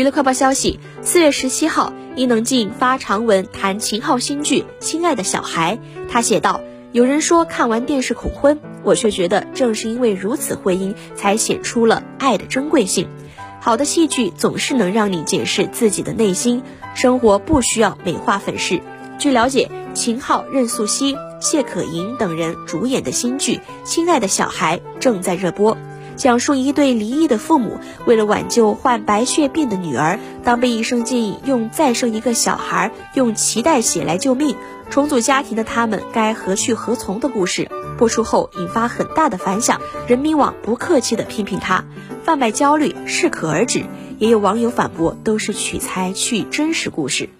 娱乐快报消息：四月十七号，伊能静发长文谈秦昊新剧《亲爱的小孩》，她写道：“有人说看完电视恐婚，我却觉得正是因为如此婚姻，才显出了爱的珍贵性。好的戏剧总是能让你检视自己的内心，生活不需要美化粉饰。”据了解，秦昊、任素汐、谢可寅等人主演的新剧《亲爱的小孩》正在热播，讲述一对离异的父母为了挽救患白血病的女儿，当被医生建议用再生一个小孩，用脐带血来救命，重组家庭的他们该何去何从的故事。播出后引发很大的反响，人民网不客气地批评他贩卖焦虑，适可而止。也有网友反驳，都是取材去真实故事。